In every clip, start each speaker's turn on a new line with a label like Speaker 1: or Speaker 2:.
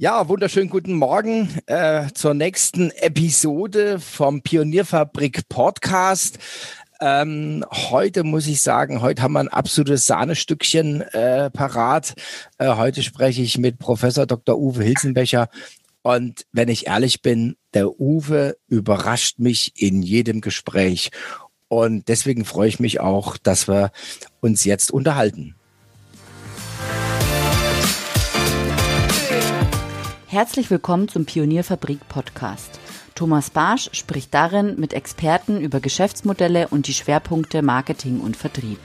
Speaker 1: Ja, wunderschönen guten Morgen äh, zur nächsten Episode vom Pionierfabrik Podcast. Ähm, heute muss ich sagen, heute haben wir ein absolutes Sahnestückchen äh, parat. Äh, heute spreche ich mit Professor Dr. Uwe Hilsenbecher. Und wenn ich ehrlich bin, der Uwe überrascht mich in jedem Gespräch. Und deswegen freue ich mich auch, dass wir uns jetzt unterhalten.
Speaker 2: Herzlich willkommen zum Pionierfabrik Podcast. Thomas Barsch spricht darin mit Experten über Geschäftsmodelle und die Schwerpunkte Marketing und Vertrieb.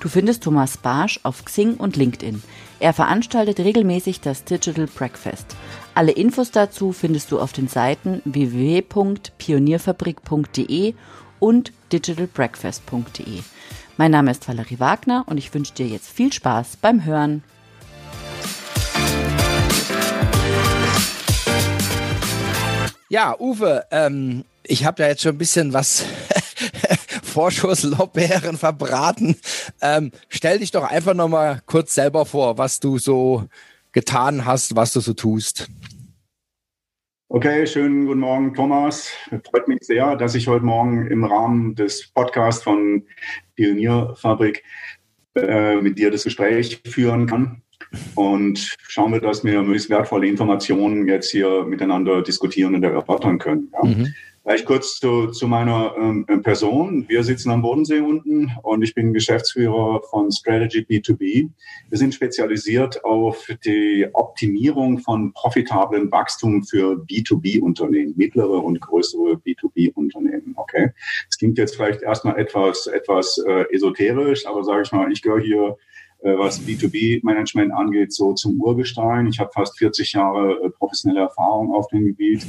Speaker 2: Du findest Thomas Barsch auf Xing und LinkedIn. Er veranstaltet regelmäßig das Digital Breakfast. Alle Infos dazu findest du auf den Seiten www.pionierfabrik.de und digitalbreakfast.de. Mein Name ist Valerie Wagner und ich wünsche dir jetzt viel Spaß beim Hören.
Speaker 1: Ja, Uwe, ähm, ich habe ja jetzt schon ein bisschen was Vorschusslorbeeren verbraten. Ähm, stell dich doch einfach noch mal kurz selber vor, was du so getan hast, was du so tust.
Speaker 3: Okay, schönen guten Morgen, Thomas. Freut mich sehr, dass ich heute Morgen im Rahmen des Podcasts von Pionierfabrik äh, mit dir das Gespräch führen kann und schauen wir, dass wir möglichst wertvolle Informationen jetzt hier miteinander diskutieren und erörtern können. Ja. Mhm. Vielleicht kurz zu, zu meiner ähm, Person. Wir sitzen am Bodensee unten und ich bin Geschäftsführer von Strategy B2B. Wir sind spezialisiert auf die Optimierung von profitablen Wachstum für B2B-Unternehmen, mittlere und größere B2B-Unternehmen. Okay, das klingt jetzt vielleicht erstmal etwas etwas äh, esoterisch, aber sage ich mal, ich gehöre hier was B2B-Management angeht, so zum Urgestein. Ich habe fast 40 Jahre äh, professionelle Erfahrung auf dem Gebiet,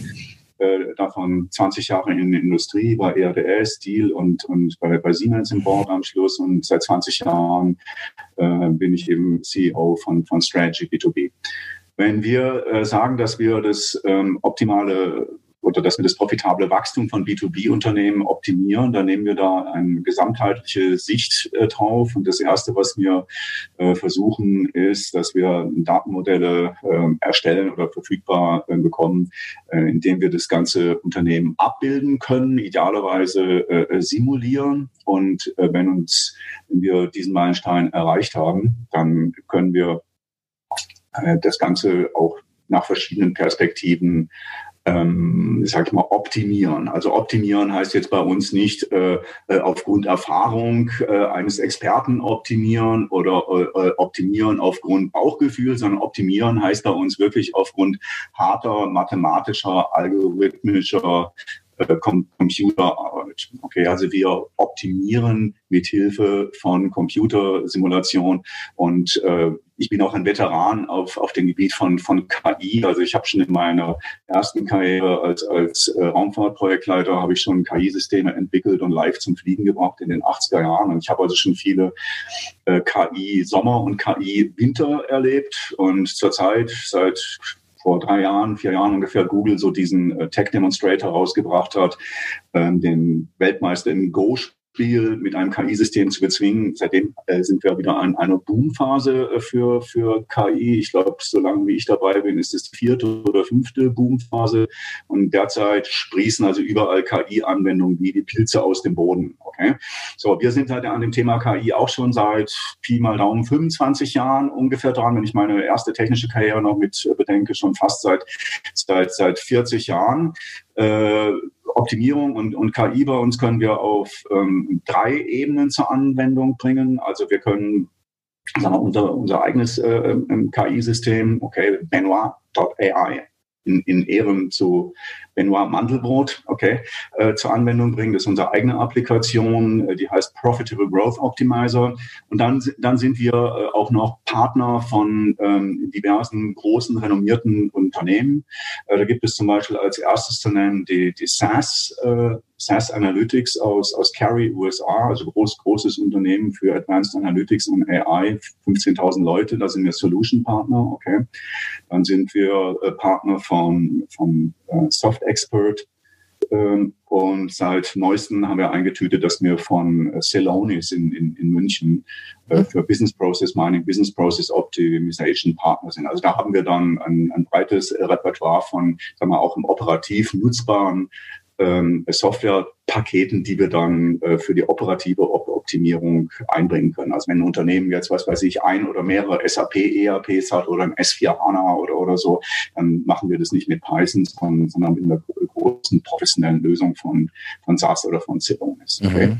Speaker 3: äh, davon 20 Jahre in der Industrie, bei ERDS, Deal und, und bei, bei Siemens im Board am Schluss. Und seit 20 Jahren äh, bin ich eben CEO von, von Strategy B2B. Wenn wir äh, sagen, dass wir das ähm, optimale oder dass wir das profitable Wachstum von B2B-Unternehmen optimieren. Da nehmen wir da eine gesamtheitliche Sicht äh, drauf. Und das Erste, was wir äh, versuchen, ist, dass wir Datenmodelle äh, erstellen oder verfügbar äh, bekommen, äh, indem wir das ganze Unternehmen abbilden können, idealerweise äh, simulieren. Und wenn uns, wenn wir diesen Meilenstein erreicht haben, dann können wir das Ganze auch nach verschiedenen Perspektiven ähm, sag ich mal, optimieren. Also optimieren heißt jetzt bei uns nicht äh, äh aufgrund Erfahrung äh, eines Experten optimieren oder äh, äh, optimieren aufgrund Bauchgefühl, sondern optimieren heißt bei uns wirklich aufgrund harter mathematischer, algorithmischer äh, Computerarbeit. Okay, also wir optimieren mit Hilfe von Computersimulation und äh, ich bin auch ein Veteran auf, auf dem Gebiet von, von KI. Also ich habe schon in meiner ersten Karriere als, als äh, Raumfahrtprojektleiter habe ich schon KI-Systeme entwickelt und live zum Fliegen gebracht in den 80er Jahren. Und ich habe also schon viele äh, KI-Sommer und KI-Winter erlebt. Und zurzeit, seit vor drei Jahren, vier Jahren ungefähr Google so diesen äh, Tech Demonstrator rausgebracht hat, ähm, den Weltmeister im Go Spiel mit einem KI-System zu bezwingen. Seitdem äh, sind wir wieder an einer Boomphase äh, für, für KI. Ich glaube, solange wie ich dabei bin, ist es vierte oder fünfte Boomphase. Und derzeit sprießen also überall KI-Anwendungen wie die Pilze aus dem Boden. Okay? So, wir sind halt an dem Thema KI auch schon seit Pi mal Daumen 25 Jahren ungefähr dran, wenn ich meine erste technische Karriere noch mit äh, bedenke, schon fast seit, seit, seit 40 Jahren. Äh, Optimierung und, und KI bei uns können wir auf ähm, drei Ebenen zur Anwendung bringen. Also wir können sagen wir, unser, unser eigenes äh, ähm, KI-System, okay, Benoit.ai in, in Ehren zu Benoit Mandelbrot, okay, äh, zur Anwendung bringen. Das ist unsere eigene Applikation, äh, die heißt Profitable Growth Optimizer. Und dann, dann sind wir äh, auch noch Partner von ähm, diversen großen, renommierten Unternehmen. Äh, da gibt es zum Beispiel als erstes zu nennen die, die SAS, äh, SAS Analytics aus, aus Cary, USA, also groß, großes Unternehmen für Advanced Analytics und AI, 15.000 Leute, da sind wir Solution Partner, okay. Dann sind wir äh, Partner von, von äh, Soft Expert. Ähm, und seit neuestem haben wir eingetütet, dass wir von Celonis in, in, in München äh, mhm. für Business Process Mining, Business Process Optimization Partner sind. Also da haben wir dann ein, ein breites Repertoire von, sagen wir, auch im operativ nutzbaren ähm, Softwarepaketen, die wir dann äh, für die operative Op Optimierung einbringen können. Also wenn ein Unternehmen jetzt, was weiß ich, ein oder mehrere SAP ERPs hat oder ein S4 HANA oder, oder so, dann machen wir das nicht mit Python, sondern, sondern mit einer großen professionellen Lösung von, von SaaS oder von Celonis. Okay? Mhm.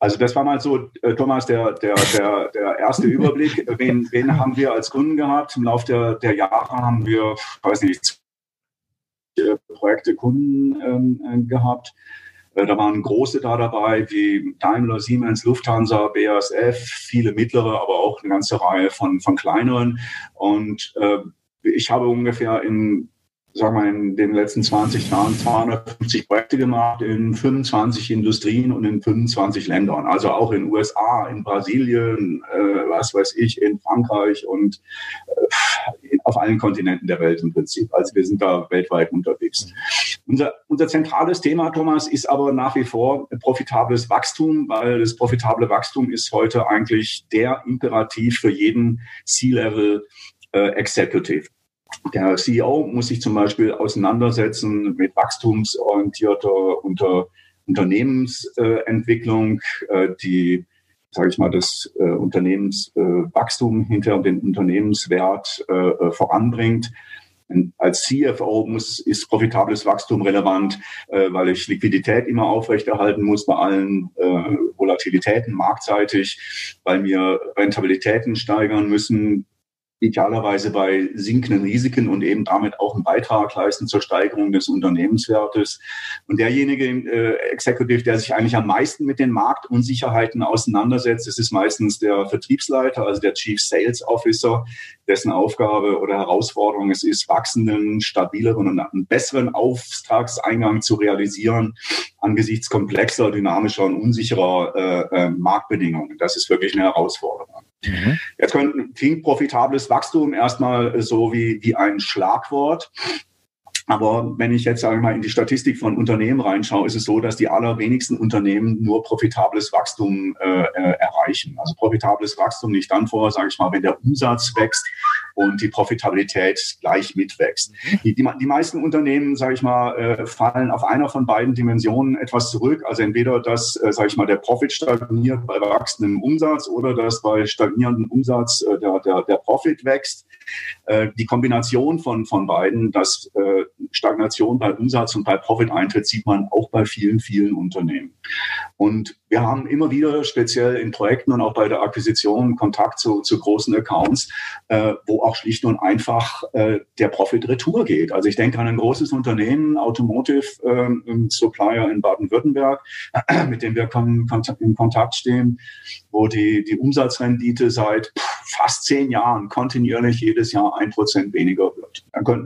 Speaker 3: Also das war mal so, äh, Thomas, der, der, der, der erste Überblick. Wen, wen haben wir als Kunden gehabt? Im Laufe der, der Jahre haben wir, weiß nicht, Projekte Kunden ähm, äh, gehabt. Äh, da waren große da dabei, wie Daimler, Siemens, Lufthansa, BASF, viele mittlere, aber auch eine ganze Reihe von, von kleineren. Und äh, ich habe ungefähr in sagen wir, in den letzten 20 Jahren 250 Projekte gemacht in 25 Industrien und in 25 Ländern. Also auch in USA, in Brasilien, äh, was weiß ich, in Frankreich und äh, auf allen Kontinenten der Welt im Prinzip. Also wir sind da weltweit unterwegs. Unser, unser zentrales Thema, Thomas, ist aber nach wie vor profitables Wachstum, weil das profitable Wachstum ist heute eigentlich der Imperativ für jeden C-Level äh, Executive. Der CEO muss sich zum Beispiel auseinandersetzen mit wachstumsorientierter Unter Unternehmensentwicklung, äh, die, sage ich mal, das äh, Unternehmenswachstum hinter den Unternehmenswert äh, voranbringt. Als CFO muss, ist profitables Wachstum relevant, weil ich Liquidität immer aufrechterhalten muss bei allen Volatilitäten marktseitig, weil wir Rentabilitäten steigern müssen, idealerweise bei sinkenden Risiken und eben damit auch einen Beitrag leisten zur Steigerung des Unternehmenswertes. Und derjenige äh, Executive, der sich eigentlich am meisten mit den Marktunsicherheiten auseinandersetzt, das ist meistens der Vertriebsleiter, also der Chief Sales Officer, dessen Aufgabe oder Herausforderung es ist, wachsenden, stabileren und einen besseren Auftragseingang zu realisieren angesichts komplexer, dynamischer und unsicherer äh, äh, Marktbedingungen. Das ist wirklich eine Herausforderung. Mhm. Jetzt klingt profitables Wachstum erstmal so wie, wie ein Schlagwort. Aber wenn ich jetzt sage ich mal in die Statistik von Unternehmen reinschaue, ist es so, dass die allerwenigsten Unternehmen nur profitables Wachstum äh, äh, erreichen. Also profitables Wachstum nicht dann vor, sage ich mal, wenn der Umsatz wächst und die Profitabilität gleich mitwächst. Mhm. Die, die, die meisten Unternehmen, sage ich mal, äh, fallen auf einer von beiden Dimensionen etwas zurück. Also entweder dass, äh, sage ich mal, der Profit stagniert bei wachsendem Umsatz oder dass bei stagnierendem Umsatz äh, der, der, der Profit wächst. Äh, die Kombination von, von beiden, dass äh, Stagnation bei Umsatz und bei Profit eintritt, sieht man auch bei vielen, vielen Unternehmen. Und wir haben immer wieder speziell in Projekten und auch bei der Akquisition Kontakt zu, zu großen Accounts, äh, wo auch schlicht und einfach äh, der Profit retour geht. Also ich denke an ein großes Unternehmen, Automotive äh, Supplier in Baden-Württemberg, mit dem wir in Kontakt stehen, wo die, die Umsatzrendite seit fast zehn Jahren kontinuierlich jedes Jahr ein Prozent weniger wird.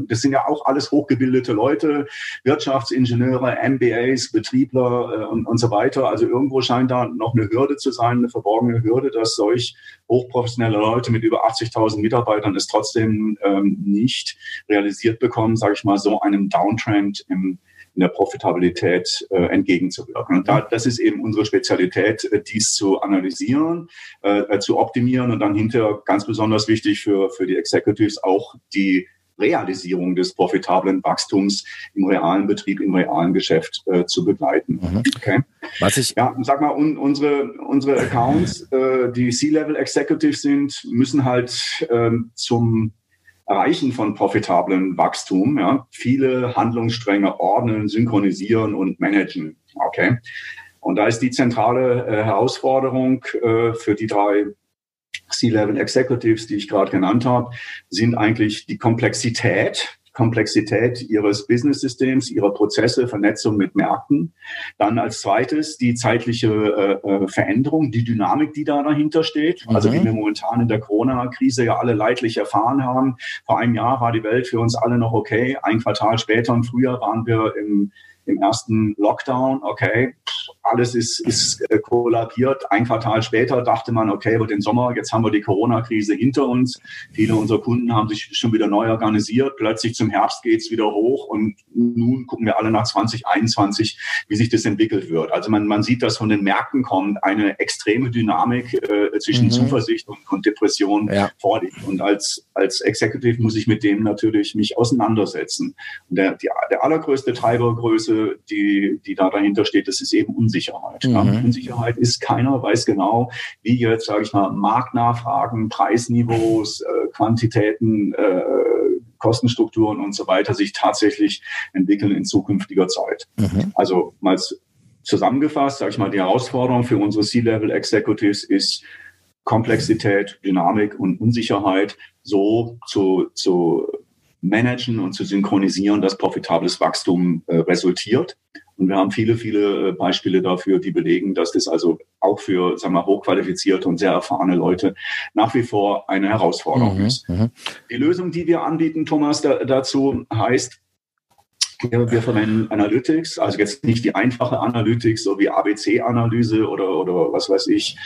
Speaker 3: Das sind ja auch alles hochgebildete Leute, Wirtschaftsingenieure, MBAs, Betriebler äh, und, und so weiter. Also irgendwo scheint da noch eine Hürde zu sein, eine verborgene Hürde, dass solch hochprofessionelle Leute mit über 80.000 Mitarbeitern es trotzdem ähm, nicht realisiert bekommen, sage ich mal, so einem Downtrend im in der Profitabilität äh, entgegenzuwirken. Und da, das ist eben unsere Spezialität, äh, dies zu analysieren, äh, zu optimieren und dann hinterher ganz besonders wichtig für, für die Executives auch die Realisierung des profitablen Wachstums im realen Betrieb, im realen Geschäft äh, zu begleiten. Mhm. Okay. Was ich ja, sag mal, un, unsere, unsere Accounts, äh, die C-Level Executives sind, müssen halt äh, zum Erreichen von profitablen Wachstum, ja, viele Handlungsstränge ordnen, synchronisieren und managen. Okay. Und da ist die zentrale äh, Herausforderung äh, für die drei C-Level Executives, die ich gerade genannt habe, sind eigentlich die Komplexität Komplexität ihres Business-Systems, ihrer Prozesse, Vernetzung mit Märkten. Dann als zweites die zeitliche äh, äh Veränderung, die Dynamik, die da dahinter steht. Also mhm. Also wie wir momentan in der Corona-Krise ja alle leidlich erfahren haben. Vor einem Jahr war die Welt für uns alle noch okay. Ein Quartal später im Frühjahr waren wir im im ersten Lockdown, okay, alles ist, ist äh, kollabiert. Ein Quartal später dachte man, okay, über den Sommer, jetzt haben wir die Corona-Krise hinter uns. Viele unserer Kunden haben sich schon wieder neu organisiert. Plötzlich zum Herbst geht's wieder hoch und nun gucken wir alle nach 2021, wie sich das entwickelt wird. Also man, man sieht, dass von den Märkten kommt eine extreme Dynamik äh, zwischen mhm. Zuversicht und, und Depression ja. vorliegt. Und als, als Executive muss ich mit dem natürlich mich auseinandersetzen. Und der, die, der allergrößte Treibergröße, die, die da dahinter steht, das ist eben Unsicherheit. Mhm. Ja. Unsicherheit ist keiner weiß genau, wie jetzt, sage ich mal, Marktnachfragen, Preisniveaus, äh, Quantitäten, äh, Kostenstrukturen und so weiter sich tatsächlich entwickeln in zukünftiger Zeit. Mhm. Also mal zusammengefasst, sage ich mal, die Herausforderung für unsere C-Level Executives ist Komplexität, Dynamik und Unsicherheit so zu, zu managen und zu synchronisieren, dass profitables Wachstum äh, resultiert. Und wir haben viele, viele äh, Beispiele dafür, die belegen, dass das also auch für sagen wir, hochqualifizierte und sehr erfahrene Leute nach wie vor eine Herausforderung mhm, ist. Mhm. Die Lösung, die wir anbieten, Thomas, da, dazu heißt, wir, wir, verwenden Analytics, also jetzt nicht die einfache Analytics, so wie ABC-Analyse oder, oder was weiß ich,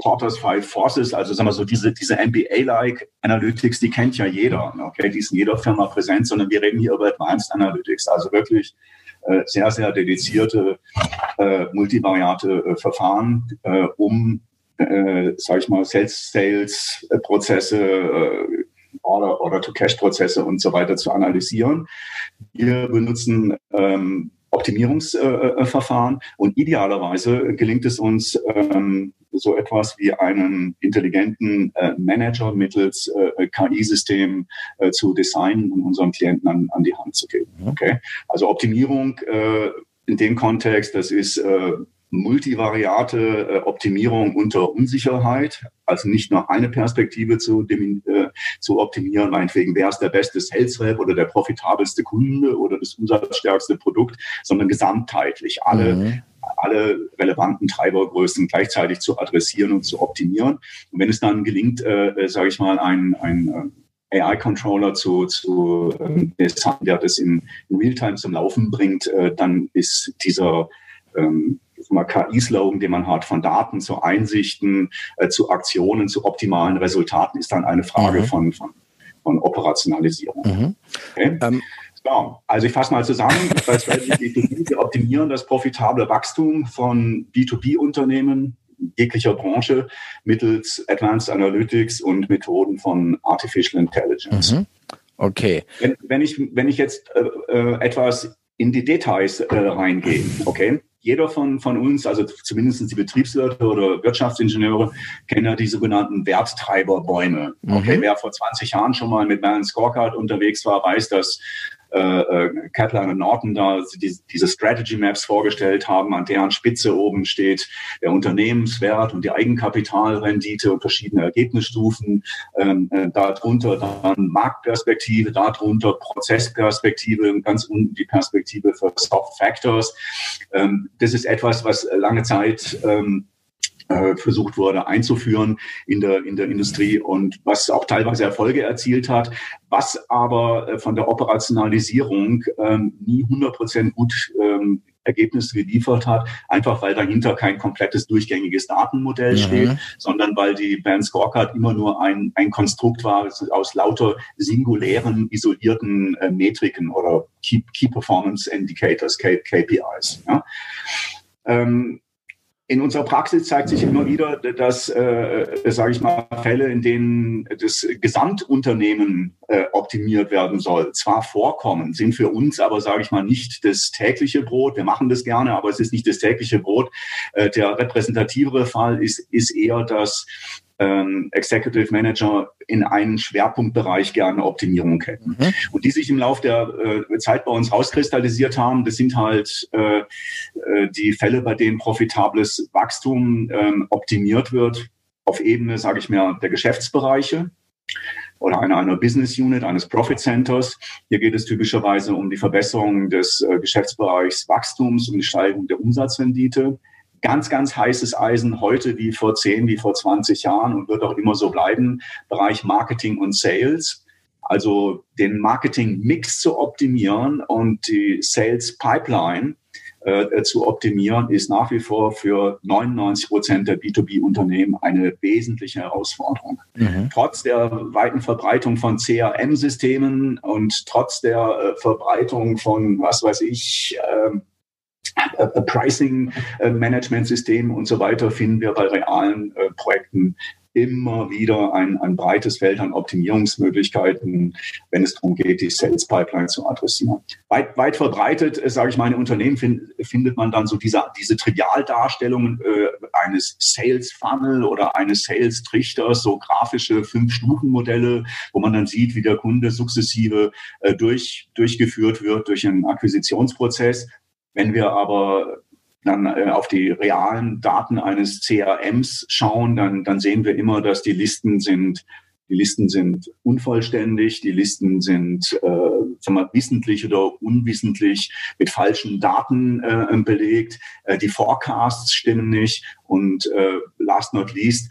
Speaker 3: Porter's Five Forces, also sagen wir so diese, diese MBA-like Analytics, die kennt ja jeder, okay, die ist in jeder Firma präsent, sondern wir reden hier über Advanced Analytics, also wirklich äh, sehr, sehr dedizierte äh, multivariate äh, Verfahren, äh, um, äh, sage ich mal, Sales-Prozesse, äh, Order, Order-to-Cash-Prozesse und so weiter zu analysieren. Wir benutzen ähm, Optimierungsverfahren und idealerweise gelingt es uns, ähm, so etwas wie einen intelligenten äh, Manager mittels äh, KI-System äh, zu designen und unseren Klienten an, an die Hand zu geben. Okay? Also Optimierung in dem Kontext, das ist multivariate äh, Optimierung unter Unsicherheit, also nicht nur eine Perspektive zu, äh, zu optimieren, meinetwegen, wer ist der beste Sales Rep oder der profitabelste Kunde oder das umsatzstärkste Produkt, sondern gesamtheitlich alle, mhm alle relevanten Treibergrößen gleichzeitig zu adressieren und zu optimieren. Und wenn es dann gelingt, äh, äh sage ich mal, ein, ein äh, AI-Controller zu, zu äh, designen, der das in, in Realtime zum Laufen bringt, äh, dann ist dieser ähm, KI-Slogan, den man hat, von Daten zu Einsichten, äh, zu Aktionen, zu optimalen Resultaten, ist dann eine Frage mhm. von, von, von Operationalisierung. Mhm. Okay? Ähm, ja, also ich fasse mal zusammen. Wir optimieren das profitable Wachstum von B2B-Unternehmen jeglicher Branche mittels Advanced Analytics und Methoden von Artificial Intelligence. Mhm.
Speaker 1: Okay.
Speaker 3: Wenn, wenn, ich, wenn ich jetzt äh, äh etwas in die Details äh, reingehe, okay, jeder von, von uns, also zumindest die Betriebswirte oder Wirtschaftsingenieure, kennen ja die sogenannten Werttreiberbäume. Okay, mhm. wer vor 20 Jahren schon mal mit Balance Scorecard unterwegs war, weiß, dass äh, äh, Kaplan und Norton da die, diese Strategy Maps vorgestellt haben, an deren Spitze oben steht der Unternehmenswert und die Eigenkapitalrendite und verschiedene Ergebnisstufen. Ähm, äh, darunter dann Marktperspektive, darunter Prozessperspektive und ganz unten die Perspektive für Soft Factors. Ähm, das ist etwas, was lange Zeit ähm, äh, versucht wurde einzuführen in der, in der Industrie und was auch teilweise Erfolge erzielt hat, was aber äh, von der Operationalisierung ähm, nie 100 Prozent gut ähm, Ergebnisse geliefert hat, einfach weil dahinter kein komplettes durchgängiges Datenmodell mhm. steht, sondern weil die Band Scorecard immer nur ein, ein Konstrukt war aus lauter singulären, isolierten äh, Metriken oder Key, Key Performance Indicators, KPIs. Ja. Ähm, in unserer Praxis zeigt sich immer wieder, dass, äh, sage ich mal, Fälle, in denen das Gesamtunternehmen äh, optimiert werden soll, zwar vorkommen, sind für uns aber, sage ich mal, nicht das tägliche Brot. Wir machen das gerne, aber es ist nicht das tägliche Brot. Äh, der repräsentativere Fall ist, ist eher, ähm, Executive Manager in einen Schwerpunktbereich gerne Optimierung hätten. Mhm. Und die sich im Laufe der äh, Zeit bei uns rauskristallisiert haben, das sind halt äh, äh, die Fälle, bei denen profitables Wachstum ähm, optimiert wird auf Ebene, sage ich mal, der Geschäftsbereiche oder einer, einer Business Unit, eines Profit Centers. Hier geht es typischerweise um die Verbesserung des äh, Geschäftsbereichs Wachstums, um die Steigerung der Umsatzrendite ganz, ganz heißes Eisen heute wie vor 10, wie vor 20 Jahren und wird auch immer so bleiben, Bereich Marketing und Sales. Also den Marketing-Mix zu optimieren und die Sales Pipeline äh, zu optimieren, ist nach wie vor für 99 Prozent der B2B-Unternehmen eine wesentliche Herausforderung. Mhm. Trotz der weiten Verbreitung von CRM-Systemen und trotz der äh, Verbreitung von, was weiß ich, äh, äh, Pricing-Management-Systemen und so weiter finden wir bei realen äh, Projekten immer wieder ein, ein breites Feld an Optimierungsmöglichkeiten, wenn es darum geht, die Sales Pipeline zu adressieren. Weit, weit verbreitet, äh, sage ich mal, in Unternehmen find, findet man dann so diese, diese Trivialdarstellungen äh, eines Sales Funnel oder eines Sales Trichters, so grafische Fünf-Stufen-Modelle, wo man dann sieht, wie der Kunde sukzessive äh, durch, durchgeführt wird durch einen Akquisitionsprozess. Wenn wir aber dann äh, auf die realen Daten eines CRMs schauen, dann, dann sehen wir immer, dass die Listen sind, die Listen sind unvollständig, die Listen sind äh, sagen wir, wissentlich oder unwissentlich mit falschen Daten äh, belegt, äh, die Forecasts stimmen nicht. Und äh, last not least,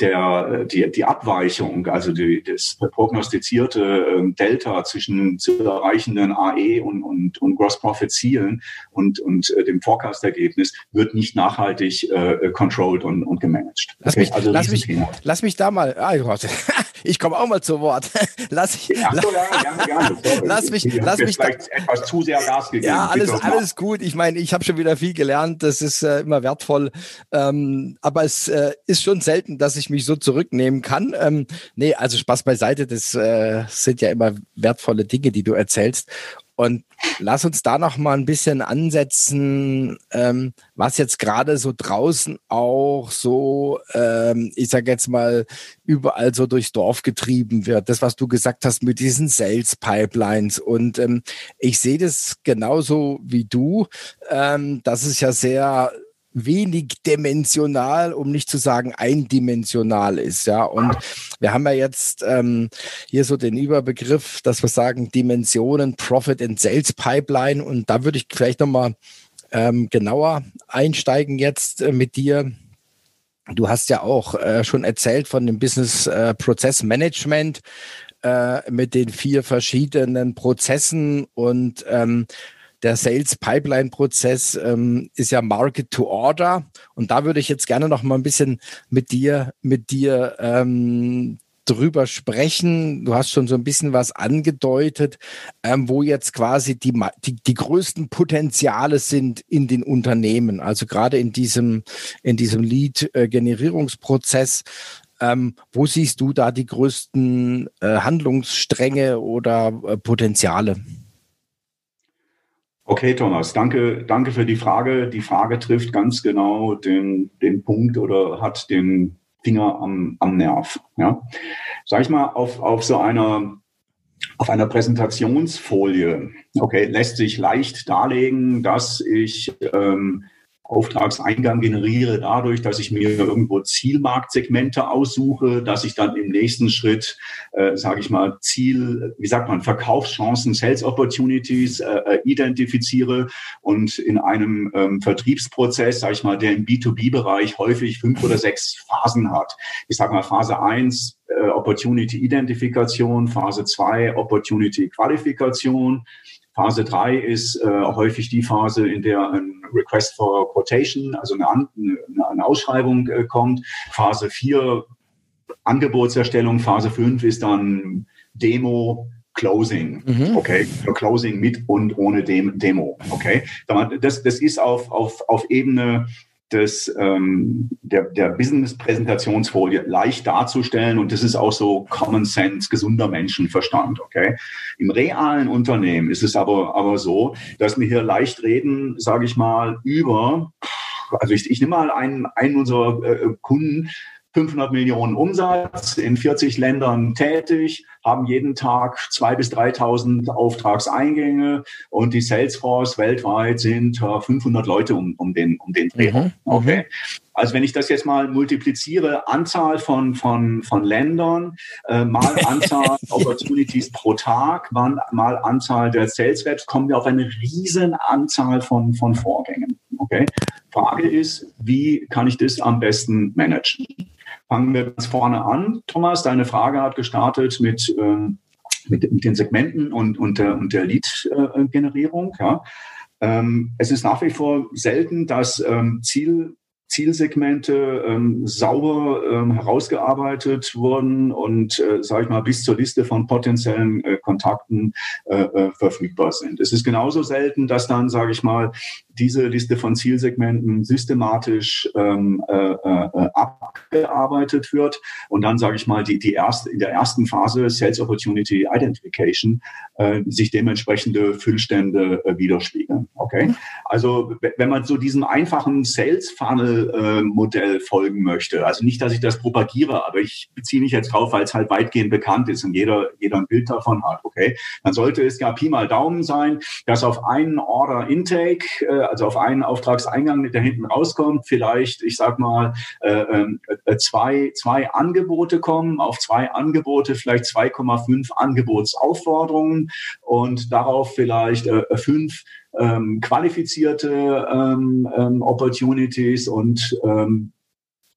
Speaker 3: der, die, die Abweichung, also die, das prognostizierte ähm, Delta zwischen zu erreichenden AE und, und, und Gross Profit Zielen und, und äh, dem Forecast-Ergebnis wird nicht nachhaltig äh, controlled und, und gemanagt.
Speaker 1: Lass, okay, mich, also lass, mich, lass mich da mal, ah, ich komme auch mal zu Wort. Lass, ich, ja, so, ja, gerne, gerne. lass mich, ich lass mich
Speaker 3: vielleicht da, etwas zu sehr Gas gegeben.
Speaker 1: Ja, alles, alles gut. Ich meine, ich habe schon wieder viel gelernt. Das ist äh, immer wertvoll. Ähm, aber es äh, ist schon selten, dass ich ich mich so zurücknehmen kann. Ähm, nee, also Spaß beiseite, das äh, sind ja immer wertvolle Dinge, die du erzählst. Und lass uns da noch mal ein bisschen ansetzen, ähm, was jetzt gerade so draußen auch so, ähm, ich sage jetzt mal, überall so durchs Dorf getrieben wird. Das, was du gesagt hast mit diesen Sales Pipelines. Und ähm, ich sehe das genauso wie du. Ähm, das ist ja sehr wenig dimensional, um nicht zu sagen eindimensional ist. Ja, und wir haben ja jetzt ähm, hier so den Überbegriff, dass wir sagen Dimensionen, Profit and Sales Pipeline. Und da würde ich vielleicht nochmal ähm, genauer einsteigen jetzt äh, mit dir. Du hast ja auch äh, schon erzählt von dem Business äh, Prozess Management äh, mit den vier verschiedenen Prozessen und ähm, der Sales Pipeline Prozess ähm, ist ja Market to Order. Und da würde ich jetzt gerne noch mal ein bisschen mit dir, mit dir ähm, drüber sprechen. Du hast schon so ein bisschen was angedeutet, ähm, wo jetzt quasi die, die, die größten Potenziale sind in den Unternehmen. Also gerade in diesem, in diesem Lead-Generierungsprozess. Ähm, wo siehst du da die größten äh, Handlungsstränge oder äh, Potenziale?
Speaker 3: Okay, Thomas, danke, danke für die Frage. Die Frage trifft ganz genau den, den Punkt oder hat den Finger am, am Nerv. Ja? Sag ich mal, auf, auf so einer auf einer Präsentationsfolie, okay, lässt sich leicht darlegen, dass ich ähm, Auftragseingang generiere dadurch, dass ich mir irgendwo Zielmarktsegmente aussuche, dass ich dann im nächsten Schritt, äh, sage ich mal, Ziel, wie sagt man, Verkaufschancen, Sales Opportunities äh, äh identifiziere und in einem ähm, Vertriebsprozess, sage ich mal, der im B2B-Bereich häufig fünf oder sechs Phasen hat. Ich sage mal Phase eins äh, Opportunity Identifikation, Phase zwei Opportunity Qualifikation, Phase 3 ist äh, häufig die Phase, in der ein Request for Quotation, also eine, eine, eine Ausschreibung äh, kommt. Phase 4 Angebotserstellung. Phase 5 ist dann Demo, Closing, mhm. okay, Closing mit und ohne Dem Demo, okay. Das, das ist auf, auf, auf Ebene des, ähm, der, der Business-Präsentationsfolie leicht darzustellen und das ist auch so Common Sense, gesunder Menschenverstand, okay? Im realen Unternehmen ist es aber, aber so, dass wir hier leicht reden, sage ich mal, über, also ich, ich nehme mal einen, einen unserer äh, Kunden, 500 Millionen Umsatz, in 40 Ländern tätig, haben jeden Tag 2.000 bis 3.000 Auftragseingänge und die Salesforce weltweit sind 500 Leute um, um den, um den Dreh. Mhm, mhm. Okay. Also wenn ich das jetzt mal multipliziere, Anzahl von, von, von Ländern, äh, mal Anzahl Opportunities pro Tag, mal, mal Anzahl der Sales Reps, kommen wir auf eine riesen Anzahl von, von Vorgängen. Okay. Frage ist, wie kann ich das am besten managen? Fangen wir ganz vorne an. Thomas, deine Frage hat gestartet mit, ähm, mit, mit den Segmenten und, und der, und der Lead-Generierung. Ja. Ähm, es ist nach wie vor selten, dass ähm, Ziel Zielsegmente ähm, sauber ähm, herausgearbeitet wurden und, äh, sage ich mal, bis zur Liste von potenziellen äh, Kontakten äh, äh, verfügbar sind. Es ist genauso selten, dass dann, sage ich mal, diese Liste von Zielsegmenten systematisch ähm, äh, äh, abgearbeitet wird und dann, sage ich mal, die, die erste, in der ersten Phase Sales Opportunity Identification äh, sich dementsprechende Füllstände äh, widerspiegeln. Okay? Also wenn man so diesem einfachen Sales Funnel äh, Modell folgen möchte, also nicht, dass ich das propagiere, aber ich beziehe mich jetzt drauf, weil es halt weitgehend bekannt ist und jeder, jeder ein Bild davon hat, okay? Dann sollte es ja Pi mal Daumen sein, dass auf einen Order Intake, äh, also auf einen Auftragseingang, der hinten rauskommt, vielleicht, ich sag mal, äh, ähm, äh, zwei, zwei Angebote kommen, auf zwei Angebote vielleicht 2,5 Angebotsaufforderungen und darauf vielleicht äh, fünf ähm, qualifizierte ähm, Opportunities und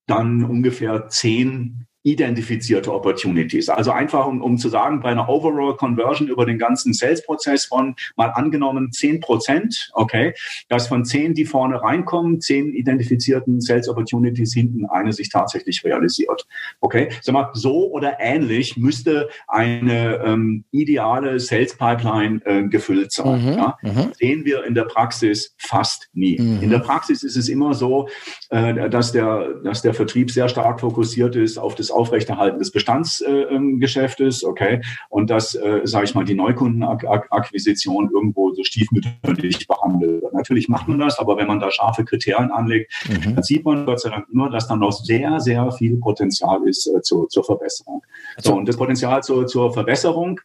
Speaker 3: dann ungefähr zehn identifizierte Opportunities. Also einfach, um, um zu sagen, bei einer Overall Conversion über den ganzen Sales-Prozess von mal angenommen 10 Prozent, okay, dass von 10, die vorne reinkommen, 10 identifizierten Sales Opportunities hinten eine sich tatsächlich realisiert. Okay, sag mal, so oder ähnlich müsste eine ähm, ideale Sales Pipeline äh, gefüllt sein. Mhm, ja? Mhm. Sehen wir in der Praxis fast nie. Mhm. In der Praxis ist es immer so, äh, dass der, dass der Vertrieb sehr stark fokussiert ist auf das Aufrechterhalten des Bestandsgeschäftes, äh, okay, und dass, äh, sage ich mal, die Neukundenakquisition irgendwo so stiefmütterlich behandelt wird. Natürlich macht man das, aber wenn man da scharfe Kriterien anlegt, mhm. dann sieht man Gott sei Dank nur, dass da noch sehr, sehr viel Potenzial ist äh, zur, zur Verbesserung. Also, so, und das Potenzial zur, zur Verbesserung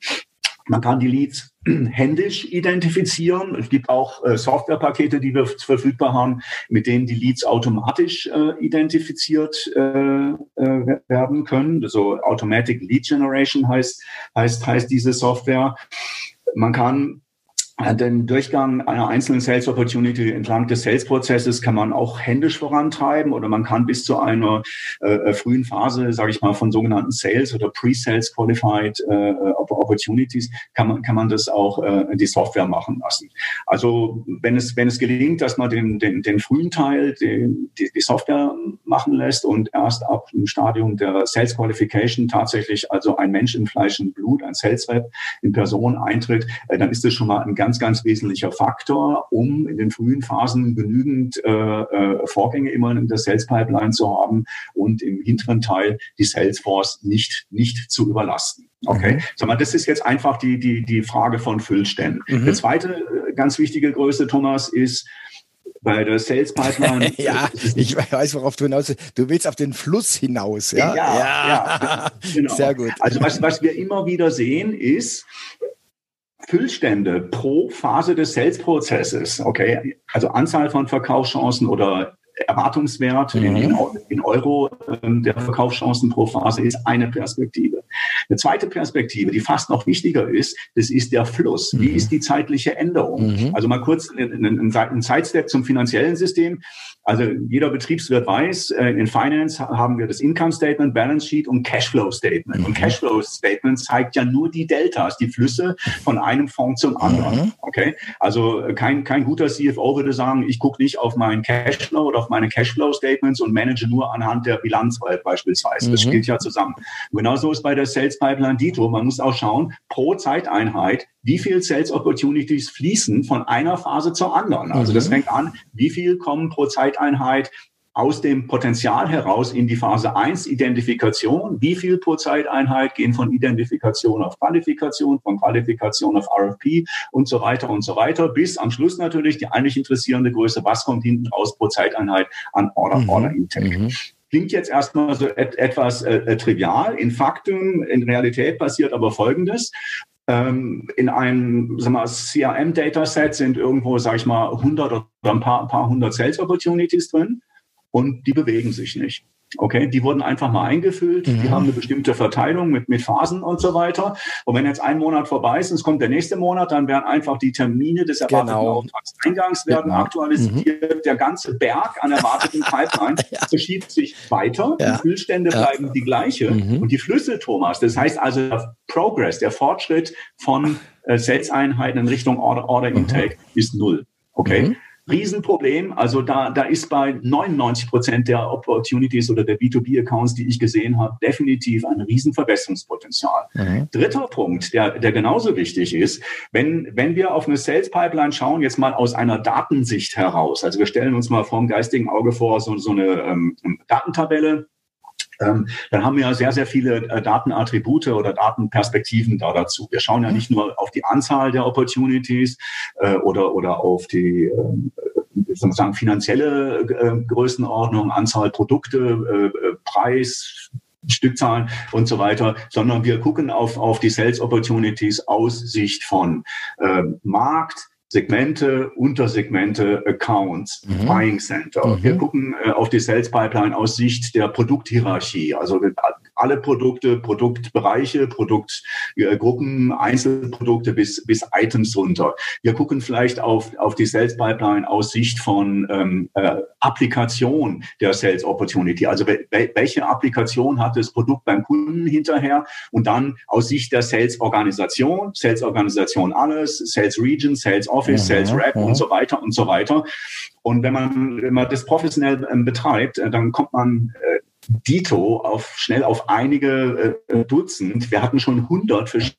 Speaker 3: man kann die Leads händisch identifizieren. Es gibt auch äh, Softwarepakete, die wir verfügbar haben, mit denen die Leads automatisch äh, identifiziert äh, äh werden können. Also Automatic Lead Generation heißt, heißt, heißt diese Software. Man kann den Durchgang einer einzelnen Sales Opportunity entlang des Sales-Prozesses kann man auch händisch vorantreiben oder man kann bis zu einer äh, äh frühen Phase, sage ich mal, von sogenannten Sales oder Pre-Sales Qualified äh, Opportunities kann man kann man das auch äh, die Software machen lassen. Also wenn es wenn es gelingt, dass man den den, den frühen Teil den, die, die Software machen lässt und erst ab dem Stadium der Sales Qualification tatsächlich also ein Mensch im Fleisch und Blut, ein Sales Rep in Person eintritt, äh, dann ist das schon mal ein ganz, ganz wesentlicher Faktor, um in den frühen Phasen genügend äh, äh, Vorgänge immer in der Sales Pipeline zu haben und im hinteren Teil die Salesforce nicht, nicht zu überlasten. Okay, mhm. sag mal, das ist jetzt einfach die, die, die Frage von Füllständen. Mhm. Der zweite äh, ganz wichtige Größe, Thomas, ist, bei der Sales Pipeline.
Speaker 1: ja, ich weiß, worauf du hinaus willst. Du willst auf den Fluss hinaus, ja?
Speaker 3: Ja, ja. ja genau. Sehr gut. Also was, was wir immer wieder sehen, ist, Füllstände pro Phase des Sales-Prozesses, okay, also Anzahl von Verkaufschancen oder Erwartungswert mhm. in, in, Euro ähm, der Verkaufschancen pro Phase ist eine Perspektive. Eine zweite Perspektive, die fast noch wichtiger ist, das ist der Fluss. Wie mhm. ist die zeitliche Änderung? Mhm. Also mal kurz ein, Sidestep zum finanziellen System. Also jeder Betriebswirt weiß, äh, in Finance haben wir das Income Statement, Balance Sheet und Cashflow Statement. Mhm. Und Cashflow Statement zeigt ja nur die Deltas, die Flüsse von einem Fonds zum anderen. Mhm. Okay? Also äh, kein, kein guter CFO würde sagen, ich gucke nicht auf meinen Cashflow oder auf meine Cashflow Statements und manage nur anhand der Bilanz beispielsweise. Das mhm. spielt ja zusammen. genauso ist bei der Sales Pipeline Dito. Man muss auch schauen, pro Zeiteinheit, wie viel Sales Opportunities fließen von einer Phase zur anderen. Also das mhm. fängt an, wie viel kommen pro Zeiteinheit aus dem Potenzial heraus in die Phase 1 Identifikation. Wie viel pro Zeiteinheit gehen von Identifikation auf Qualifikation, von Qualifikation auf RFP und so weiter und so weiter, bis am Schluss natürlich die eigentlich interessierende Größe, was kommt hinten raus pro Zeiteinheit an Order, mhm. Order Intake. Mhm. Klingt jetzt erstmal so et etwas äh, äh trivial. In Faktum, in Realität passiert aber Folgendes. Ähm, in einem CRM-Dataset sind irgendwo, sage ich mal, 100 oder ein paar, ein paar hundert Sales Opportunities drin und die bewegen sich nicht. Okay, die wurden einfach mal eingefüllt. Mhm. Die haben eine bestimmte Verteilung mit, mit Phasen und so weiter. Und wenn jetzt ein Monat vorbei ist und es kommt der nächste Monat, dann werden einfach die Termine des erwarteten genau. Auftragseingangs werden genau. aktualisiert. Mhm. Der ganze Berg an erwarteten Pipeline ja. verschiebt sich weiter. Ja. Die Füllstände ja. bleiben die gleiche. Mhm. Und die Flüsse, Thomas, das heißt also der Progress, der Fortschritt von äh, Sales-Einheiten in Richtung Order, Order mhm. Intake ist null. Okay. Riesenproblem. Also da, da ist bei 99 Prozent der Opportunities oder der B2B-Accounts, die ich gesehen habe, definitiv ein Riesenverbesserungspotenzial. Mhm. Dritter Punkt, der, der genauso wichtig ist, wenn, wenn wir auf eine Sales Pipeline schauen, jetzt mal aus einer Datensicht heraus. Also wir stellen uns mal vom geistigen Auge vor, so, so eine ähm, Datentabelle dann haben wir ja sehr, sehr viele äh, Datenattribute oder Datenperspektiven da dazu. Wir schauen ja nicht nur auf die Anzahl der Opportunities äh, oder, oder auf die äh, sozusagen finanzielle äh, Größenordnung, Anzahl Produkte, äh, Preis, Stückzahlen und so weiter, sondern wir gucken auf, auf die Sales Opportunities aus Sicht von Markt, Segmente, Untersegmente, Accounts, mhm. Buying Center. Mhm. Wir gucken äh, auf die Sales Pipeline aus Sicht der Produkthierarchie. Also alle Produkte, Produktbereiche, Produktgruppen, Einzelprodukte bis, bis Items runter. Wir gucken vielleicht auf, auf die Sales Pipeline aus Sicht von ähm, äh, Applikation der Sales Opportunity. Also welche Applikation hat das Produkt beim Kunden hinterher? Und dann aus Sicht der Sales Organisation, Sales Organisation alles, Sales Region, Sales Office, Sales Rep und so weiter und so weiter. Und wenn man, wenn man das professionell ähm, betreibt, äh, dann kommt man äh, Dito auf schnell auf einige äh, Dutzend. Wir hatten schon 100 verschiedene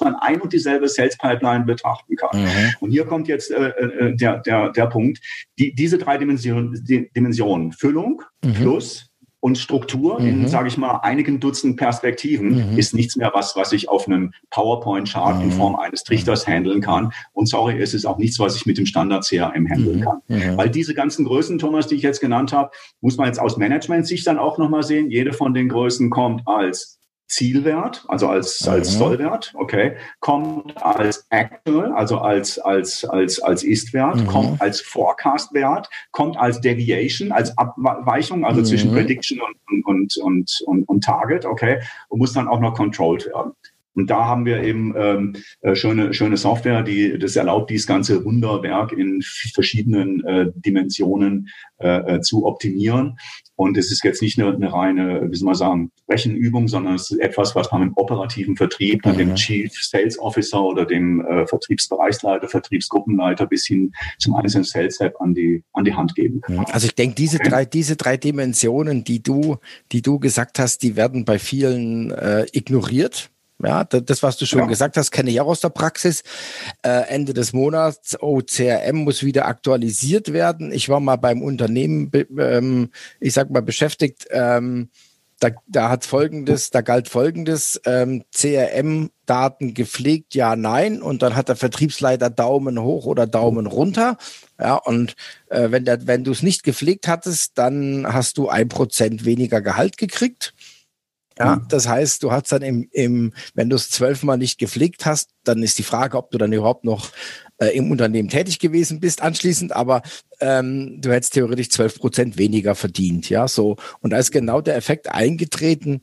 Speaker 3: man ein und dieselbe Sales Pipeline betrachten kann. Mhm. Und hier kommt jetzt äh, äh, der, der, der Punkt. Die, diese drei Dimensionen, die Dimensionen Füllung mhm. plus und Struktur mhm. in, sage ich mal, einigen Dutzend Perspektiven mhm. ist nichts mehr was, was ich auf einem PowerPoint-Chart mhm. in Form eines Trichters handeln kann. Und sorry, es ist auch nichts, was ich mit dem Standard-CRM handeln mhm. kann. Mhm. Weil diese ganzen Größen, Thomas, die ich jetzt genannt habe, muss man jetzt aus Management-Sicht dann auch nochmal sehen. Jede von den Größen kommt als Zielwert, also als, als mhm. Sollwert, okay, kommt als Actual, also als, als, als, als Ist-Wert, mhm. kommt als Forecast-Wert, kommt als Deviation, als Abweichung, also mhm. zwischen Prediction und, und, und, und, und Target, okay, und muss dann auch noch controlled werden. Und da haben wir eben ähm, äh, schöne, schöne Software, die das erlaubt, dieses ganze Wunderwerk in verschiedenen äh, Dimensionen äh, äh, zu optimieren. Und es ist jetzt nicht eine, eine reine, wie soll man sagen, Rechenübung, sondern es ist etwas, was man im operativen Vertrieb, dann dem Chief Sales Officer oder dem äh, Vertriebsbereichsleiter, Vertriebsgruppenleiter bis hin zum einzelnen Sales Rep an die, an die Hand geben kann.
Speaker 1: Also ich denke, diese drei, diese drei Dimensionen, die du, die du gesagt hast, die werden bei vielen äh, ignoriert ja, das, was du schon ja. gesagt hast, kenne ich auch aus der Praxis. Äh, Ende des Monats, oh, CRM muss wieder aktualisiert werden. Ich war mal beim Unternehmen, ähm, ich sag mal, beschäftigt. Ähm, da, da hat folgendes, da galt folgendes, ähm, CRM-Daten gepflegt, ja, nein. Und dann hat der Vertriebsleiter Daumen hoch oder Daumen runter. Ja, und äh, wenn, der, wenn du es nicht gepflegt hattest, dann hast du ein Prozent weniger Gehalt gekriegt. Ja, mhm. das heißt, du hast dann im, im wenn du es zwölfmal nicht gepflegt hast, dann ist die Frage, ob du dann überhaupt noch äh, im Unternehmen tätig gewesen bist anschließend, aber ähm, du hättest theoretisch zwölf Prozent weniger verdient, ja, so. Und da ist genau der Effekt eingetreten,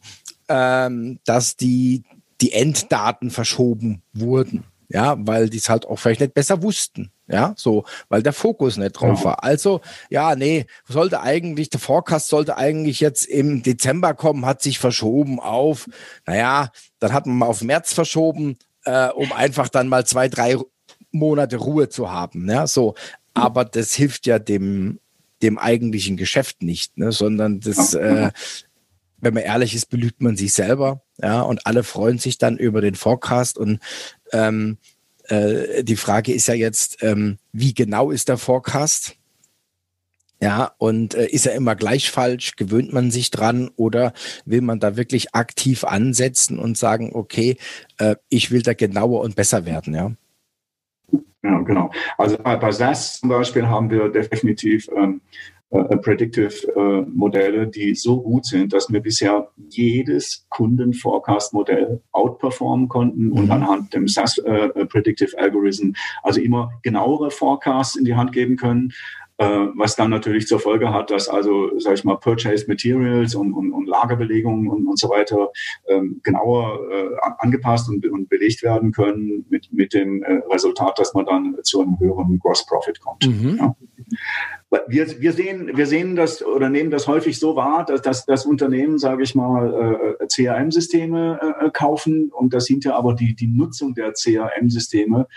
Speaker 1: ähm, dass die, die Enddaten verschoben wurden, ja, weil die es halt auch vielleicht nicht besser wussten. Ja, so, weil der Fokus nicht drauf war. Also, ja, nee, sollte eigentlich, der Forecast sollte eigentlich jetzt im Dezember kommen, hat sich verschoben auf, naja, dann hat man mal auf März verschoben, äh, um einfach dann mal zwei, drei Monate Ruhe zu haben. Ja, so. Aber das hilft ja dem, dem eigentlichen Geschäft nicht, ne, sondern das, äh, wenn man ehrlich ist, belügt man sich selber. Ja, und alle freuen sich dann über den Forecast und ähm, äh, die Frage ist ja jetzt, ähm, wie genau ist der Forecast? Ja, und äh, ist er immer gleich falsch? Gewöhnt man sich dran oder will man da wirklich aktiv ansetzen und sagen, okay, äh, ich will da genauer und besser werden, ja?
Speaker 3: Ja, genau. Also bei, SAS zum Beispiel haben wir definitiv ähm, äh, Predictive-Modelle, äh, die so gut sind, dass wir bisher jedes Kunden-Forecast-Modell outperformen konnten und mhm. anhand dem SAS äh, Predictive Algorithm also immer genauere Forecasts in die Hand geben können. Äh, was dann natürlich zur Folge hat, dass also, sag ich mal, Purchase Materials und, und, und Lagerbelegungen und, und so weiter ähm, genauer äh, angepasst und, und belegt werden können mit, mit dem äh, Resultat, dass man dann zu einem höheren Gross Profit kommt. Mhm. Ja. Wir, wir, sehen, wir sehen das oder nehmen das häufig so wahr, dass, dass, dass Unternehmen, sage ich mal, äh, CRM-Systeme äh, kaufen und dass hinterher aber die, die Nutzung der CRM-Systeme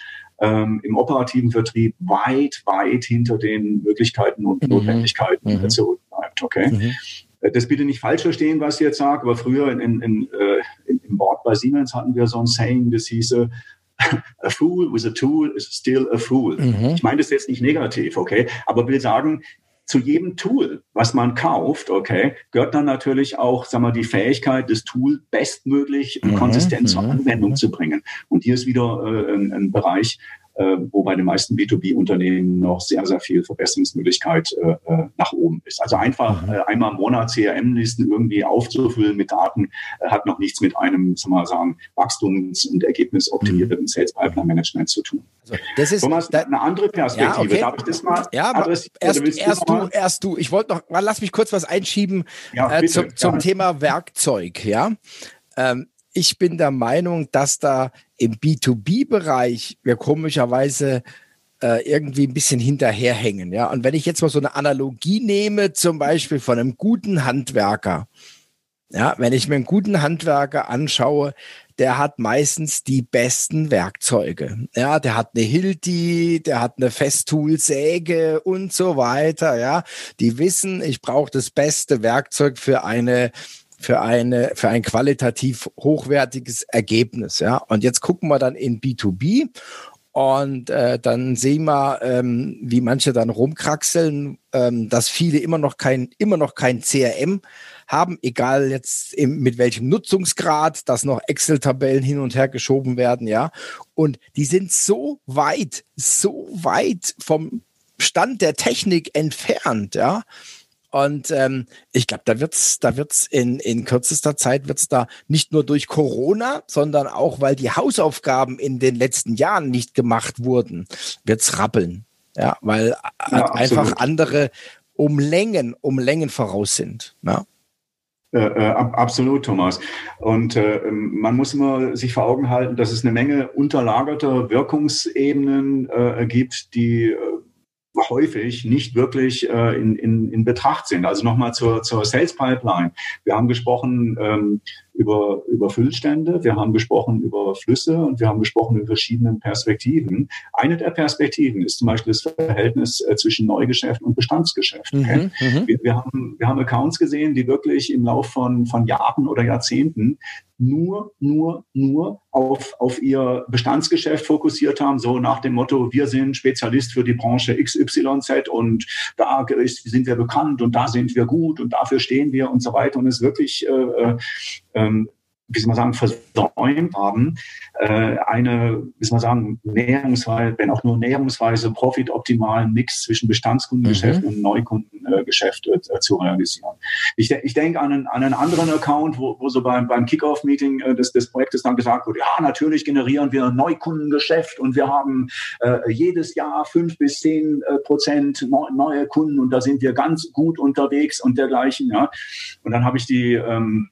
Speaker 3: ähm, im operativen Vertrieb weit, weit hinter den Möglichkeiten und mhm. Notwendigkeiten mhm. zurückbleibt. Okay. Mhm. Äh, das bitte nicht falsch verstehen, was ich jetzt sage, aber früher in, in, in, äh, im Board bei Siemens hatten wir so ein Saying, das hieße, a fool with a tool is still a fool. Mhm. Ich meine das jetzt nicht negativ, okay, aber will sagen, zu jedem Tool, was man kauft, okay, gehört dann natürlich auch, sagen wir, die Fähigkeit, das Tool bestmöglich und mhm. konsistent zur mhm. Anwendung mhm. zu bringen. Und hier ist wieder äh, ein, ein Bereich, äh, wo bei den meisten B2B-Unternehmen noch sehr, sehr viel Verbesserungsmöglichkeit äh, äh, nach oben ist. Also einfach mhm. äh, einmal im Monat CRM-Listen irgendwie aufzufüllen mit Daten äh, hat noch nichts mit einem, sagen wir sagen, Wachstums- und ergebnisoptimierten mhm. Sales Pipeline Management zu tun. Also
Speaker 1: das ist
Speaker 3: Thomas,
Speaker 1: da,
Speaker 3: eine andere Perspektive.
Speaker 1: Ja, okay. Darf ich das mal ja, aber erst, erst du, erst du. Ich wollte noch, lass mich kurz was einschieben ja, äh, bitte, zum, zum Thema Werkzeug, ja. Ähm, ich bin der Meinung, dass da im B2B-Bereich wir komischerweise äh, irgendwie ein bisschen hinterherhängen. Ja? Und wenn ich jetzt mal so eine Analogie nehme, zum Beispiel von einem guten Handwerker, ja, wenn ich mir einen guten Handwerker anschaue, der hat meistens die besten Werkzeuge. Ja, der hat eine Hilti, der hat eine Festool-Säge und so weiter. Ja, die wissen, ich brauche das beste Werkzeug für eine für eine für ein qualitativ hochwertiges Ergebnis. Ja, und jetzt gucken wir dann in B2B und äh, dann sehen wir, ähm, wie manche dann rumkraxeln, ähm, dass viele immer noch kein immer noch kein CRM haben, egal jetzt im, mit welchem Nutzungsgrad, dass noch Excel-Tabellen hin und her geschoben werden, ja. Und die sind so weit, so weit vom Stand der Technik entfernt, ja, und ähm, ich glaube, da wird's, da wird's in, in kürzester Zeit wird's da nicht nur durch Corona, sondern auch, weil die Hausaufgaben in den letzten Jahren nicht gemacht wurden, wird's rappeln. Ja, weil ja, einfach andere um Längen, um Längen voraus sind. Ja.
Speaker 3: Äh, äh, absolut, Thomas. Und äh, man muss immer sich vor Augen halten, dass es eine Menge unterlagerter Wirkungsebenen äh, gibt, die äh, häufig nicht wirklich äh, in, in, in Betracht sind. Also nochmal zur, zur Sales Pipeline. Wir haben gesprochen ähm, über, über Füllstände, wir haben gesprochen über Flüsse und wir haben gesprochen über verschiedene Perspektiven. Eine der Perspektiven ist zum Beispiel das Verhältnis äh, zwischen Neugeschäft und Bestandsgeschäft. Mhm, mhm. wir, wir, haben, wir haben Accounts gesehen, die wirklich im Lauf von, von Jahren oder Jahrzehnten nur, nur, nur auf, auf ihr Bestandsgeschäft fokussiert haben, so nach dem Motto, wir sind Spezialist für die Branche XYZ und da sind wir bekannt und da sind wir gut und dafür stehen wir und so weiter und es wirklich äh, äh ähm, wie soll man sagen, versäumt haben, äh, eine, wie soll man sagen, näherungsweise, wenn auch nur näherungsweise profitoptimalen Mix zwischen Bestandskundengeschäft mhm. und Neukundengeschäft äh, zu realisieren. Ich, ich denke an einen, an einen anderen Account, wo, wo so beim, beim Kickoff-Meeting äh, des, des Projektes dann gesagt wurde, ja, natürlich generieren wir Neukundengeschäft und wir haben äh, jedes Jahr fünf bis zehn äh, Prozent neu, neue Kunden und da sind wir ganz gut unterwegs und dergleichen. Ja. Und dann habe ich die ähm,